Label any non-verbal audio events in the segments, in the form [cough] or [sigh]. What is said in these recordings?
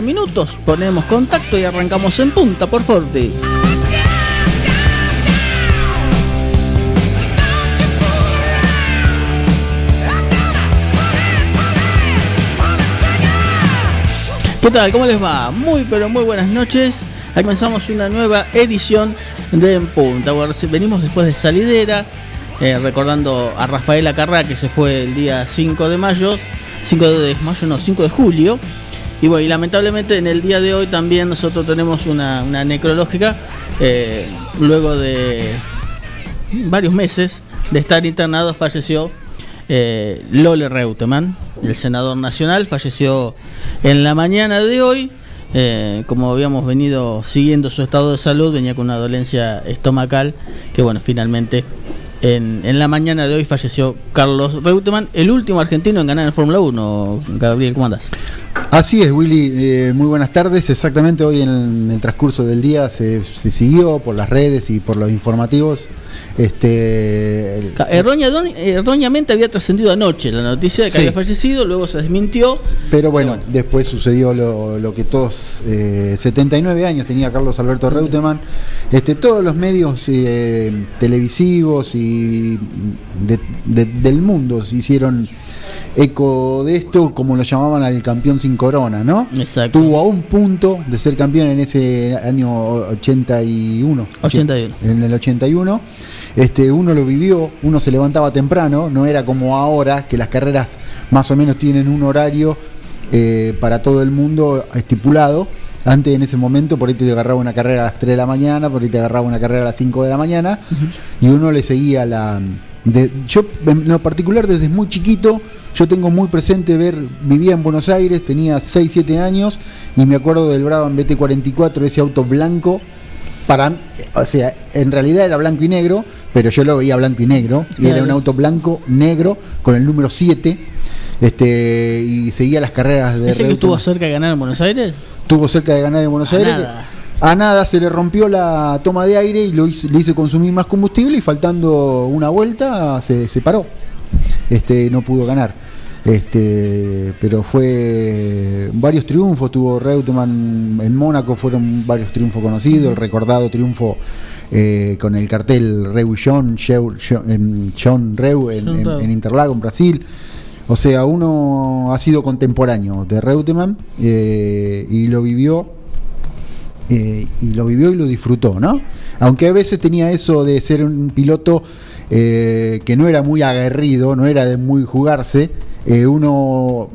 Minutos. Ponemos contacto y arrancamos en punta por Forte. ¿Qué tal? ¿Cómo les va? Muy pero muy buenas noches. Aquí comenzamos una nueva edición de En Punta. Venimos después de salidera, eh, recordando a Rafaela Carrá que se fue el día 5 de mayo, 5 de mayo, no, 5 de julio. Y bueno, lamentablemente en el día de hoy también nosotros tenemos una, necrológica, eh, luego de varios meses de estar internado, falleció eh, Lole Reutemann, el senador nacional, falleció en la mañana de hoy. Eh, como habíamos venido siguiendo su estado de salud, venía con una dolencia estomacal que bueno, finalmente en, en, la mañana de hoy falleció Carlos Reutemann, el último argentino en ganar en Fórmula 1. Gabriel, ¿cómo andás? Así es, Willy. Eh, muy buenas tardes. Exactamente hoy en el, transcurso del día se, siguió por las redes y por los informativos. Este, erróneamente había trascendido anoche la noticia de que había fallecido, luego se desmintió. Pero bueno, después sucedió lo, que todos, 79 eh, años tenía Carlos Alberto Reutemann. Este, todos los medios eh, televisivos y del mundo se hicieron eco de esto, como lo llamaban al campeón sin corona, ¿no? Exacto. Tuvo a un punto de ser campeón en ese año 81. 81. En el 81. Este, uno lo vivió, uno se levantaba temprano, no era como ahora, que las carreras más o menos tienen un horario eh, para todo el mundo estipulado. Antes, en ese momento, por ahí te agarraba una carrera a las 3 de la mañana, por ahí te agarraba una carrera a las 5 de la mañana, y uno le seguía la, yo, en lo particular, desde muy chiquito, yo tengo muy presente ver, vivía en Buenos Aires, tenía 6, 7 años, y me acuerdo del Brabham BT44, ese auto blanco, para, o sea, en realidad era blanco y negro, pero yo lo veía blanco y negro, y era un auto blanco, negro, con el número 7, este, y seguía las carreras de... ¿Ese que estuvo cerca de ganar en Buenos Aires? Estuvo cerca de ganar en Buenos Aires. A nada se le rompió la toma de aire y lo hizo, le hizo consumir más combustible y faltando una vuelta se, se paró. Este, no pudo ganar. Este, pero fue varios triunfos, tuvo Reutemann en Mónaco, fueron varios triunfos conocidos, el recordado triunfo eh, con el cartel Reu John, John Reu en, en, Interlago, en Brasil. O sea, uno ha sido contemporáneo de Reutemann eh, y lo vivió eh, y lo vivió y lo disfrutó, ¿no? Aunque a veces tenía eso de ser un piloto eh, que no era muy aguerrido, no era de muy jugarse, uno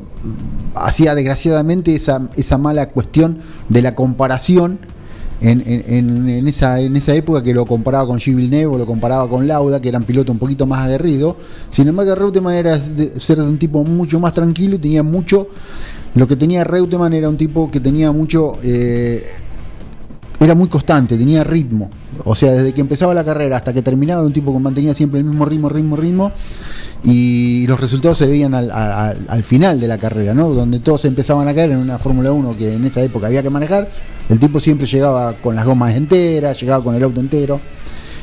hacía desgraciadamente esa, esa mala cuestión de la comparación en, esa, en esa época que lo comparaba con Gilles Villeneuve, lo comparaba con Lauda, que eran pilotos un poquito más aguerridos. Sin embargo, Reutemann era de ser un tipo mucho más tranquilo y tenía mucho. Lo que tenía Reutemann era un tipo que tenía mucho era muy constante, tenía ritmo. O sea, desde que empezaba la carrera hasta que terminaba, un tipo que mantenía siempre el mismo ritmo, ritmo, ritmo. Y los resultados se veían al, final de la carrera, ¿no? Donde todos empezaban a caer en una Fórmula 1 que en esa época había que manejar. El tipo siempre llegaba con las gomas enteras, llegaba con el auto entero.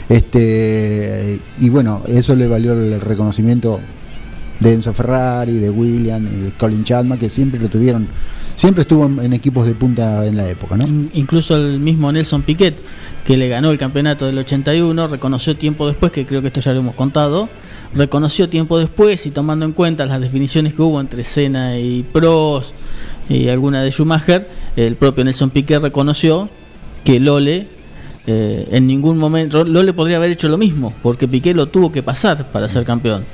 Este, y bueno, eso le valió el reconocimiento de Enzo Ferrari, de William y de Colin Chapman, que siempre lo tuvieron siempre estuvo en, equipos de punta en la época, ¿no? Incluso el mismo Nelson Piquet, que le ganó el campeonato del 81, reconoció tiempo después, que creo que esto ya lo hemos contado, reconoció tiempo después y tomando en cuenta las definiciones que hubo entre Senna y Prost y alguna de Schumacher, el propio Nelson Piquet reconoció que Lole eh, en ningún momento Lole podría haber hecho lo mismo, porque Piquet lo tuvo que pasar para ser campeón.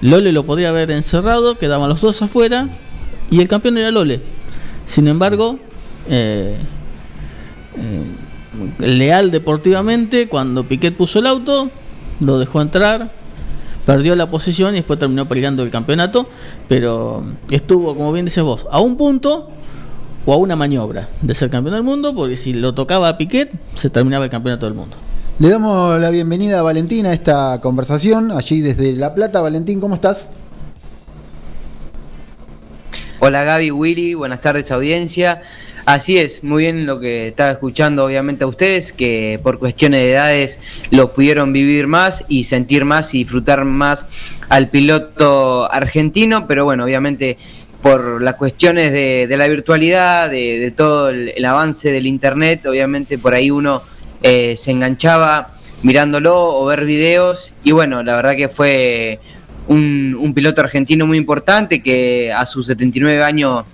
Lole lo podría haber encerrado, quedaban los dos afuera y el campeón era Lole. Sin embargo, eh, eh, leal deportivamente, cuando Piquet puso el auto, lo dejó entrar, perdió la posición y después terminó peleando el campeonato, pero estuvo, como bien dices vos, a un punto o a una maniobra de ser campeón del mundo, porque si lo tocaba a Piquet, se terminaba el campeonato del mundo. Le damos la bienvenida a Valentina a esta conversación, allí desde La Plata. Valentín, ¿cómo estás? Hola Gaby, Willy, buenas tardes audiencia. Así es, muy bien lo que estaba escuchando obviamente a ustedes, que por cuestiones de edades lo pudieron vivir más y sentir más y disfrutar más al piloto argentino, pero bueno, obviamente por las cuestiones de, la virtualidad, de, todo el, avance del Internet, obviamente por ahí uno eh, se enganchaba mirándolo o ver videos y bueno, la verdad que fue un, un piloto argentino muy importante que a sus 79 años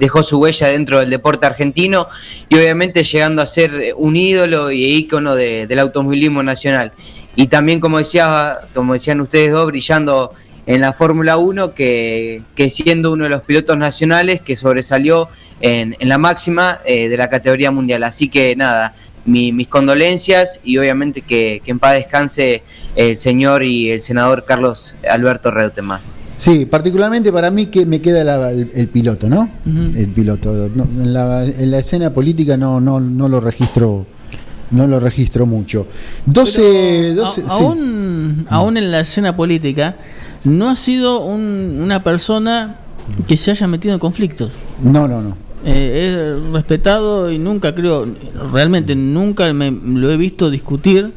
dejó su huella dentro del deporte argentino y obviamente llegando a ser un ídolo y ícono del automovilismo nacional. Y también, como, decía, como decían ustedes dos, brillando en la Fórmula 1, que, siendo uno de los pilotos nacionales que sobresalió en, la máxima eh, de la categoría mundial. Así que nada, mis condolencias y obviamente que, en paz descanse el señor y el senador Carlos Alberto Reutemann. Sí, particularmente para mí que me queda el, piloto, ¿no? El piloto. en, la, escena política no, no, no lo registro no lo registro mucho. 12, 12 aún, aún en la escena política no ha sido una persona que se haya metido en conflictos. No, no, no. Eh, es respetado y nunca creo, realmente nunca me, lo he visto discutir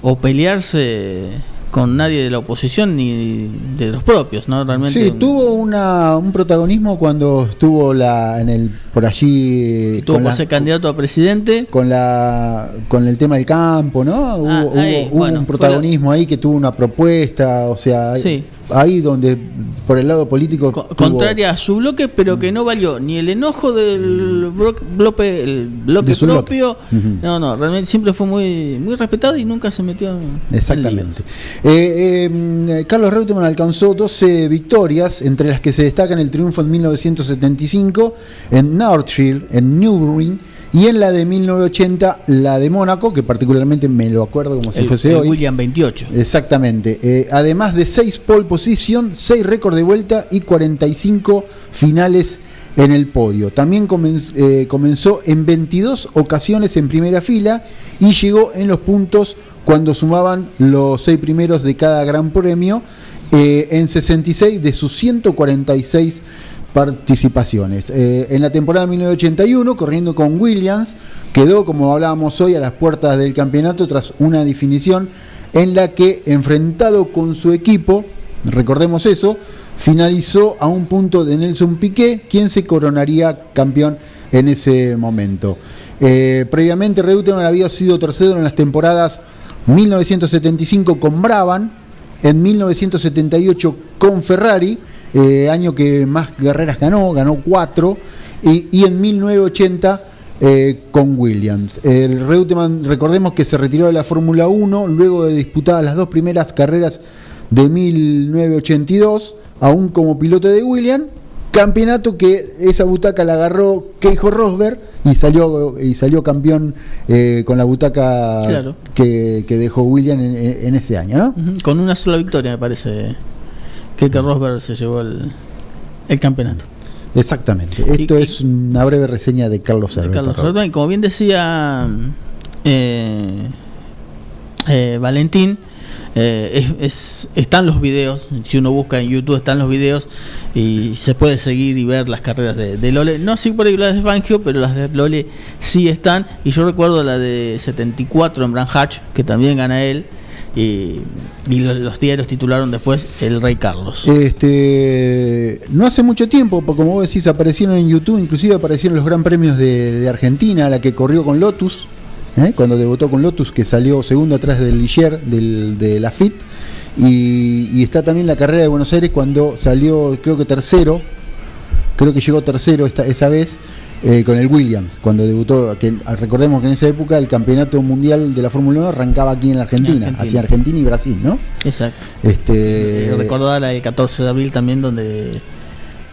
o pelearse con nadie de la oposición ni de los propios, ¿no? Realmente. Sí, tuvo una, un protagonismo cuando estuvo la en el por allí. Tuvo ser candidato a presidente. Con la con el tema del campo, ¿no? Ah, hubo, un protagonismo ahí que tuvo una propuesta, o sea. Sí ahí donde por el lado político contraria a su bloque pero que no valió ni el enojo del bloque el bloque propio. No no realmente siempre fue muy muy respetado y nunca se metió exactamente. Eh, eh, Carlos Reutemann alcanzó 12 victorias entre las que se destacan el triunfo en 1975 en Northfield en Newbury y en la de 1980, la de Mónaco, que particularmente me lo acuerdo como si fuese hoy. William 28. Exactamente. Eh, además de 6 pole position, 6 récords de vuelta y 45 finales en el podio. También eh, comenzó en 22 ocasiones en primera fila y llegó en los puntos cuando sumaban los 6 primeros de cada gran premio eh, en 66 de sus 146 participaciones. Eh, en la temporada 1981, corriendo con Williams, quedó, como hablábamos hoy, a las puertas del campeonato tras una definición en la que, enfrentado con su equipo, recordemos eso, finalizó a un punto de Nelson Piquet, quien se coronaría campeón en ese momento. Eh, previamente, Reutemann había sido tercero en las temporadas 1975 con Brabham, en 1978 con Ferrari, eh, año que más carreras ganó, ganó cuatro, y, en 1980 eh, con Williams. El Reutemann, recordemos que se retiró de la Fórmula 1 luego de disputar las dos primeras carreras de 1982, aún como piloto de Williams, campeonato que esa butaca la agarró Keijo Rosberg y salió y salió campeón eh, con la butaca que, dejó Williams en, ese año, ¿no? Con una sola victoria, me parece que Rosberg se llevó el, campeonato. Exactamente. Esto es una breve reseña de Carlos Alberto. y como bien decía eh, eh, Valentín, eh, es, están los videos, si uno busca en YouTube están los videos y se puede seguir y ver las carreras de, Lole. No así por las de Fangio, pero las de Lole sí están. Y yo recuerdo la de 74 en Bran Hatch, que también gana él y, los, diarios titularon después El Rey Carlos. Este, no hace mucho tiempo, como vos decís, aparecieron en YouTube, inclusive aparecieron los Gran Premios de, Argentina, la que corrió con Lotus, ¿eh? cuando debutó con Lotus, que salió segundo atrás del Ligier, del, de la FIT. Y, está también la carrera de Buenos Aires cuando salió, creo que tercero, creo que llegó tercero esta, esa vez eh, con el Williams, cuando debutó, que recordemos que en esa época el campeonato mundial de la Fórmula 1 arrancaba aquí en la Argentina, hacia Argentina y Brasil, ¿no? Exacto. Este... Recordar el 14 de abril también donde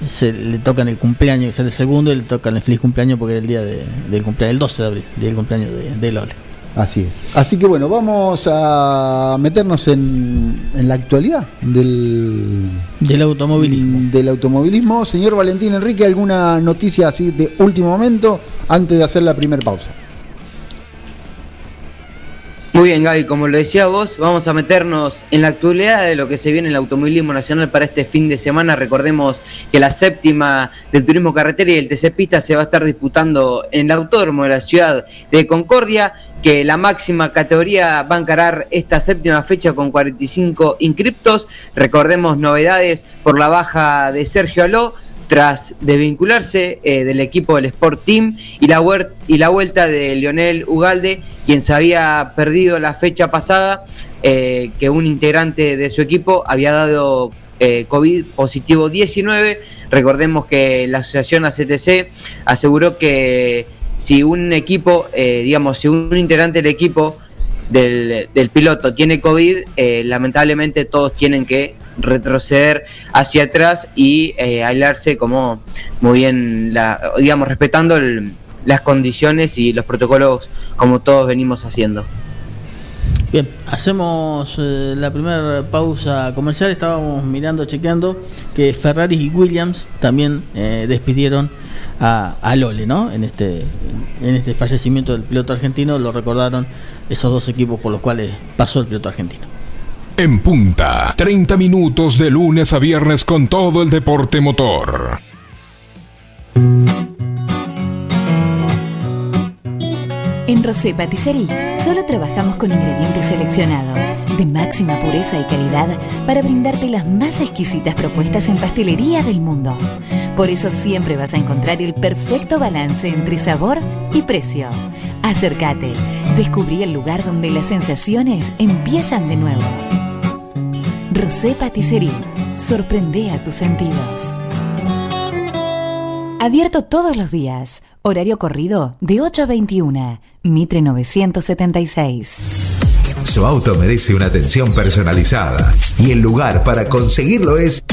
se le tocan el cumpleaños, que es el segundo, y le tocan el feliz cumpleaños porque era el día del cumpleaños, el 12 de abril, del cumpleaños de, de Lole. Así es. Así que bueno, vamos a meternos en, en la actualidad del, del automovilismo. Del automovilismo. Señor Valentín Enrique, ¿alguna noticia así de último momento antes de hacer la primera pausa? Muy bien, Gaby, como lo decía vos, vamos a meternos en la actualidad de lo que se viene en el automovilismo nacional para este fin de semana. Recordemos que la séptima del turismo carretera y el TC Pista se va a estar disputando en el autódromo de la ciudad de Concordia, que la máxima categoría va a encarar esta séptima fecha con 45 inscriptos. Recordemos novedades por la baja de Sergio Aló tras desvincularse eh, del equipo del Sport Team y la, y la vuelta de Lionel Ugalde, quien se había perdido la fecha pasada, eh, que un integrante de su equipo había dado eh, COVID positivo 19. Recordemos que la asociación ACTC aseguró que si un equipo, digamos, si un integrante del equipo del, del piloto tiene COVID, lamentablemente todos tienen que retroceder hacia atrás y eh, aislarse como muy bien, la, digamos, respetando las condiciones y los protocolos como todos venimos haciendo. Bien, hacemos eh, la primera pausa comercial. Estábamos mirando, chequeando que Ferrari y Williams también eh, despidieron a, a, Lole, ¿no? En este, en este fallecimiento del piloto argentino, lo recordaron esos dos equipos por los cuales pasó el piloto argentino. En punta, 30 minutos de lunes a viernes con todo el deporte motor. En Rosé Patisserie solo trabajamos con ingredientes seleccionados de máxima pureza y calidad para brindarte las más exquisitas propuestas en pastelería del mundo. Por eso siempre vas a encontrar el perfecto balance entre sabor y precio. Acércate, descubrí el lugar donde las sensaciones empiezan de nuevo. Rosé Patisserie. Sorprende a tus sentidos. Abierto todos los días. Horario corrido de 8 a 21. Mitre 976. Su auto merece una atención personalizada y el lugar para conseguirlo es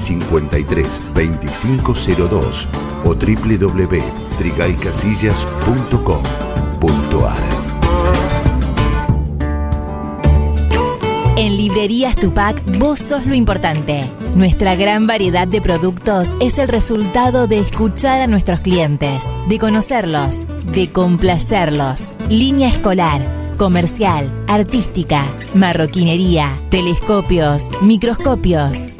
532502 o www.trigaycasillas.com.ar. En Librerías Tupac, vos sos lo importante. Nuestra gran variedad de productos es el resultado de escuchar a nuestros clientes, de conocerlos, de complacerlos. Línea escolar, comercial, artística, marroquinería, telescopios, microscopios,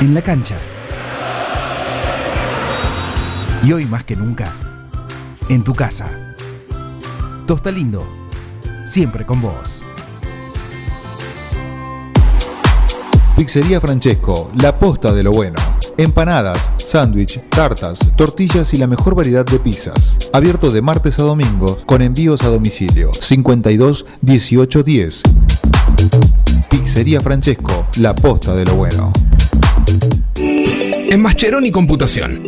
En la cancha y hoy más que nunca, en tu casa. Tosta Lindo, siempre con vos. Pizzería Francesco, la posta de lo bueno. empanadas, sándwich, tartas, tortillas y la mejor variedad de pizzas. Abierto de martes a domingo con envíos a domicilio 52 18 10. Pizzería Francesco, la posta de lo bueno. En Mascheroni Computación,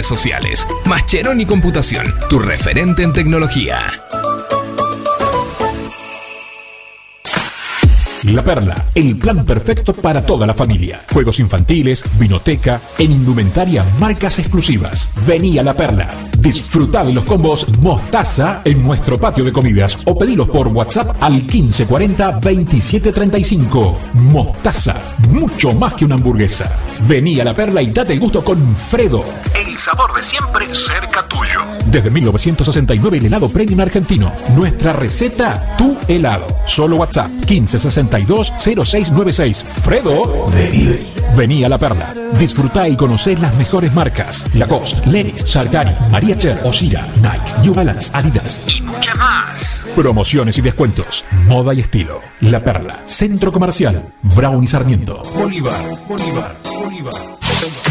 sociales. Mascheroni Computación, tu referente en tecnología. La Perla, el plan perfecto para toda la familia. Juegos infantiles, vinoteca, en indumentaria, marcas exclusivas. Vení a La Perla. Disfruta de los combos Mostaza en nuestro patio de comidas o pedilos por WhatsApp al 1540 2735. Mostaza, mucho más que una hamburguesa. Vení a La Perla y date el gusto con Fredo. El sabor de siempre cerca tuyo. Desde 1969 el helado premium argentino. Nuestra receta, tu helado. Solo WhatsApp 1562-0696. Fredo, delivery. Vení a La Perla. Disfrutá y conocé las mejores marcas. Lacoste, Lenis, Sargani, María Cher, Osira, Nike, New Balance, Adidas y muchas más. Promociones y descuentos. Moda y estilo. La Perla. Centro Comercial. Brown y Sarmiento. Bolívar, Bolívar, Bolívar.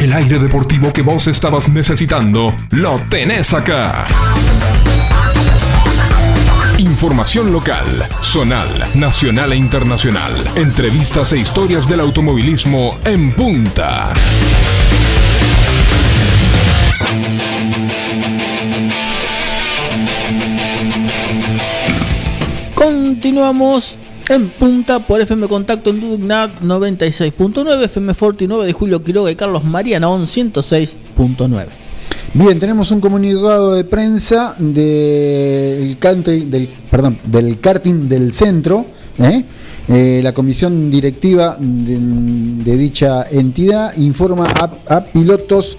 El aire deportivo que vos estabas necesitando, lo tenés acá. Información local, zonal, nacional e internacional. Entrevistas e historias del automovilismo en punta. Continuamos en punta por FM Contacto en Dudugnac 96.9, FM Forti 9 de Julio Quiroga y Carlos Marianón 106.9. Bien, tenemos un comunicado de prensa del country, del, perdón, del karting del centro. ¿eh? Eh, la comisión directiva de, dicha entidad informa a, a pilotos,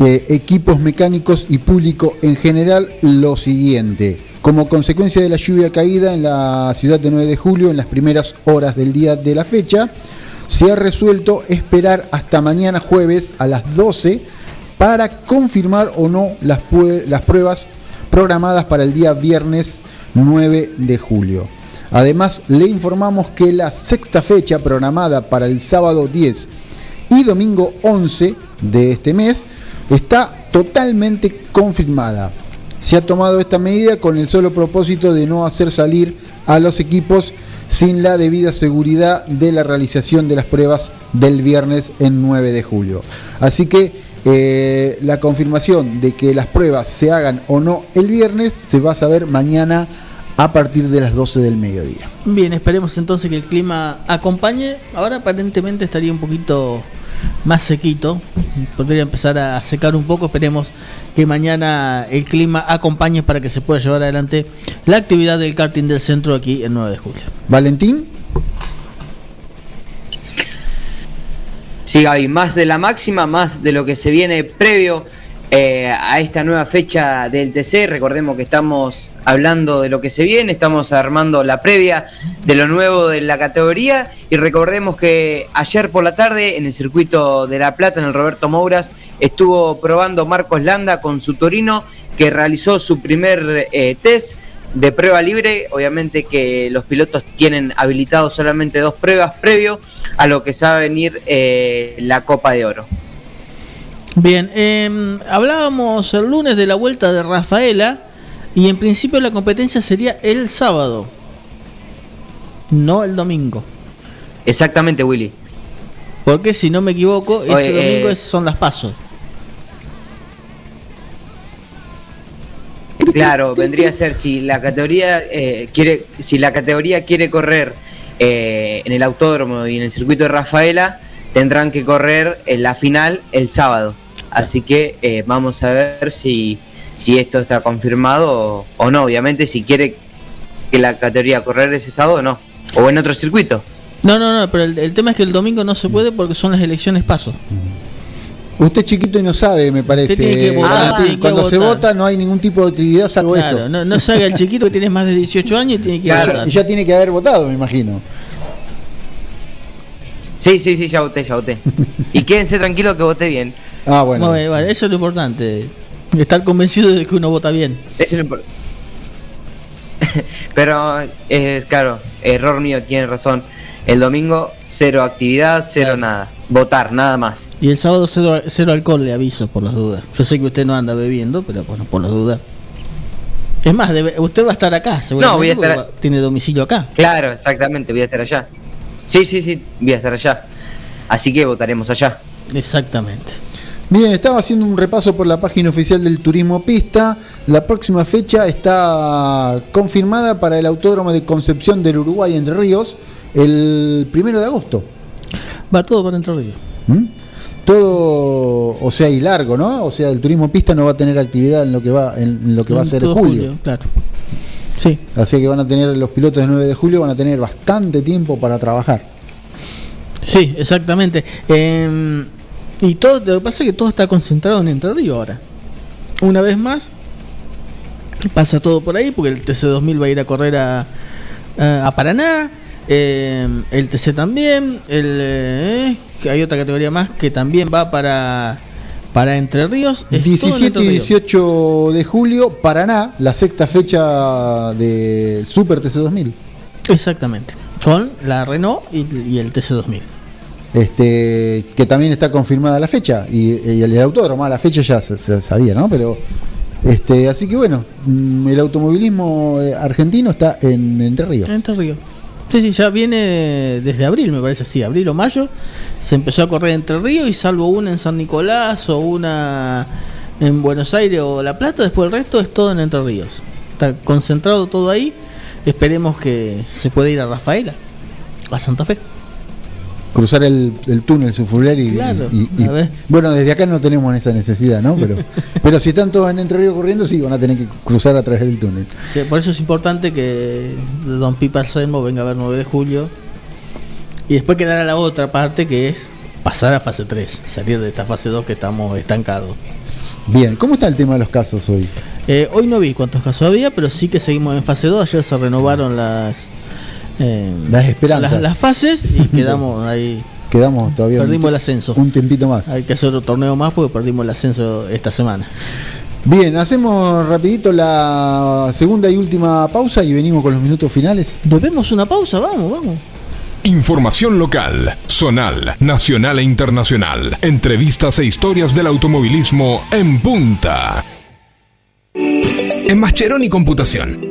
eh, equipos mecánicos y público en general lo siguiente. Como consecuencia de la lluvia caída en la ciudad de 9 de julio en las primeras horas del día de la fecha, se ha resuelto esperar hasta mañana jueves a las 12 para confirmar o no las, las pruebas programadas para el día viernes 9 de julio. Además, le informamos que la sexta fecha programada para el sábado 10 y domingo 11 de este mes está totalmente confirmada. Se ha tomado esta medida con el solo propósito de no hacer salir a los equipos sin la debida seguridad de la realización de las pruebas del viernes en 9 de julio. Así que eh, la confirmación de que las pruebas se hagan o no el viernes se va a saber mañana a partir de las 12 del mediodía. Bien, esperemos entonces que el clima acompañe. Ahora aparentemente estaría un poquito más sequito. Podría empezar a secar un poco. Esperemos que mañana el clima acompañe para que se pueda llevar adelante la actividad del karting del centro aquí el 9 de julio. Valentín. Sí, Gaby, más de la máxima, más de lo que se viene previo eh, a esta nueva fecha del TC. Recordemos que estamos hablando de lo que se viene, estamos armando la previa de lo nuevo de la categoría y recordemos que ayer por la tarde en el circuito de La Plata, en el Roberto Mouras, estuvo probando Marcos Landa con su Torino que realizó su primer eh, test de prueba libre, obviamente que los pilotos tienen habilitados solamente dos pruebas previo a lo que se va a venir eh, la Copa de Oro. Bien, eh, hablábamos el lunes de la vuelta de Rafaela y en principio la competencia sería el sábado, no el domingo. Exactamente, Willy. Porque si no me equivoco, ese domingo eh, son las pasos. Claro, vendría a ser si la categoría eh, quiere, si la categoría quiere correr eh, en el autódromo y en el circuito de Rafaela, tendrán que correr en la final el sábado. Así que eh, vamos a ver si, si esto está confirmado o, o no. Obviamente, si quiere que la categoría correr ese sábado, no. O en otro circuito. No, no, no, pero el, el tema es que el domingo no se puede porque son las elecciones paso. Usted es chiquito y no sabe, me parece. Que votar, Ah, tiene que Cuando se votar. vota no hay ningún tipo de actividad salvo Claro, eso. no, no se haga el chiquito que tiene más de 18 años y tiene que Ya- votar. ya tiene que haber votado, me imagino. Sí, sí, sí, ya voté, ya voté. [laughs] y quédense tranquilos que voté bien. Ah, bueno. Vale, eso es lo importante. Estar convencido de que uno vota bien. Eso es lo importante. [laughs] Pero, eh, claro, error mío, tiene razón. El domingo, cero actividad, cero nada. Votar, nada más. Y el sábado cero, cero alcohol, le aviso por las dudas. Yo sé que usted no anda bebiendo, pero bueno, por las dudas. Es más, debe- usted va a estar acá, seguramente. No, voy a estar- va- Tiene domicilio acá. Claro, exactamente, voy a estar allá. Sí, sí, sí, voy a estar allá. Así que votaremos allá. Exactamente. Bien, estaba haciendo un repaso por la página oficial del Turismo Pista. La próxima fecha está confirmada para el Autódromo de Concepción del Uruguay Entre Ríos el primero de agosto. Va todo para Entre Ríos. ¿Mm? Todo, o sea, y largo, ¿no? O sea, el Turismo Pista no va a tener actividad en lo que va, en lo que va a ser Todo julio. claro. Sí. Así que van a tener los pilotos de 9 de julio, van a tener bastante tiempo para trabajar. Sí, exactamente. Eh, y todo, lo que pasa es que todo está concentrado en Entre Ríos ahora. Una vez más, pasa todo por ahí, porque el TC2000 va a ir a correr a, a, a Paraná. eh, el TC también. El, eh, hay otra categoría más que también va para, para Entre Ríos. Es todo en 17 Entre y Ríos. 18 de julio, Paraná, la sexta fecha del Super TC2000. Exactamente. Con la Renault y, y el TC2000. Este, que también está confirmada la fecha y, el, autódromo, la fecha ya se, se sabía, ¿no? Pero este, así que bueno, mm, el automovilismo eh, argentino está en Entre Ríos. Entre Ríos. Sí, sí, ya viene desde abril, me parece, sí, abril o mayo. Se empezó a correr Entre Ríos y salvo una en San Nicolás o una en Buenos Aires o La Plata, después el resto es todo en Entre Ríos. Está concentrado todo ahí. Esperemos que se pueda ir a Rafaela, a Santa Fe. Cruzar el, el túnel Sufuriar y, Claro, y- bueno, desde acá no tenemos esa necesidad, ¿no? Pero, [laughs] pero si están todos en Entre Ríos corriendo, sí, van a tener que cruzar a través del túnel. Sí, Por eso es importante que Don Pipa Selmo venga a ver 9 de julio. Y después quedará la otra parte que es pasar a fase 3, salir de esta fase 2 que estamos estancados. Bien, ¿cómo está el tema de los casos hoy? Eh, hoy no vi cuántos casos había, pero sí que seguimos en fase 2. Ayer se renovaron las eh, Las esperanzas. las, las fases y [laughs] quedamos ahí. Quedamos todavía Perdimos el ascenso. Un tiempito más. Hay que hacer otro torneo más porque perdimos el ascenso esta semana. Bien, hacemos rapidito la segunda y última pausa y venimos con los minutos finales. ¿Nos vemos una pausa? Vamos, vamos. Información local, zonal, nacional e internacional. Entrevistas e historias del automovilismo en punta. En Mascheroni Computación,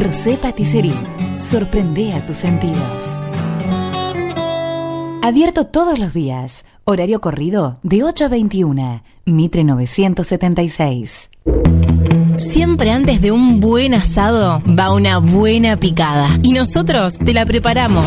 Rosé Patisserie, sorprende a tus sentidos. Abierto todos los días. Horario corrido de 8 a 21. Mitre 976. Siempre antes de un buen asado va una buena picada. Y nosotros te la preparamos.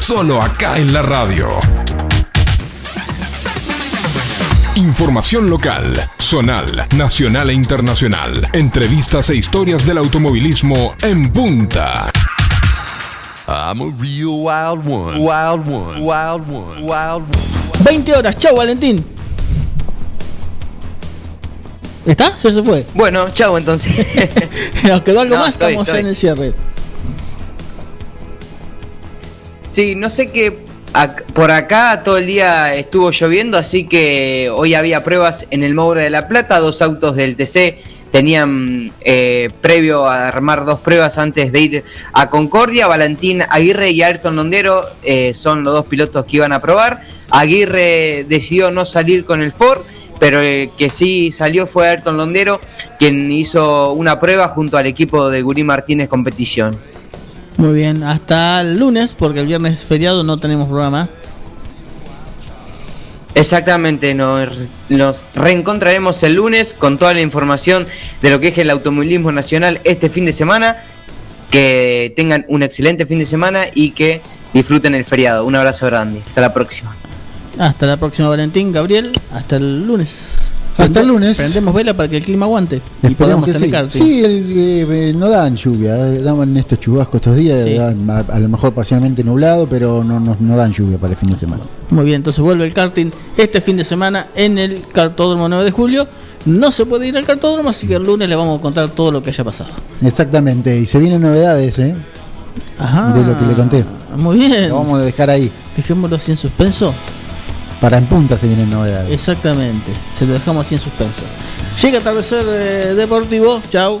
solo acá en la radio. Información local, zonal, nacional e internacional. Entrevistas e historias del automovilismo en punta. I'm a real wild one. Wild one. Wild one. Wild one. 20 horas, chau Valentín. ¿Está? ¿Se se fue? Bueno, chau entonces. [laughs] Nos quedó algo No, más, estoy, estamos estoy. en el cierre. Sí, no sé qué. Por acá todo el día estuvo lloviendo, así que hoy había pruebas en el Moure de la Plata. Dos autos del TC tenían eh, previo a armar dos pruebas antes de ir a Concordia. Valentín Aguirre y Ayrton Londero eh, son los dos pilotos que iban a probar. Aguirre decidió no salir con el Ford. Pero el que sí salió fue Ayrton Londero, quien hizo una prueba junto al equipo de Gurí Martínez Competición. Muy bien, hasta el lunes, porque el viernes es feriado, no tenemos programa. Exactamente, nos, nos reencontraremos el lunes con toda la información de lo que es el automovilismo nacional este fin de semana. Que tengan un excelente fin de semana y que disfruten el feriado. Un abrazo grande. Hasta la próxima. Hasta la próxima, Valentín, Gabriel. Hasta el lunes. Hasta el lunes. Prendemos vela para que el clima aguante. y podamos que tener sí. Sí, el, eh, no dan lluvia, eh, daban estos chubascos estos días, Sí. dan a, a lo mejor parcialmente nublado, pero no, no, no dan lluvia para el fin de semana. Muy bien, entonces vuelve el karting este fin de semana en el Cartódromo 9 de julio. No se puede ir al cartódromo, así que el lunes le vamos a contar todo lo que haya pasado. Exactamente, y se vienen novedades, ¿eh? Ajá. De lo que le conté. Muy bien. Lo vamos a dejar ahí. Dejémoslo así en suspenso. Para en punta se vienen novedades. Exactamente. Se lo dejamos así en suspenso. Llega atardecer eh, deportivo. Chau.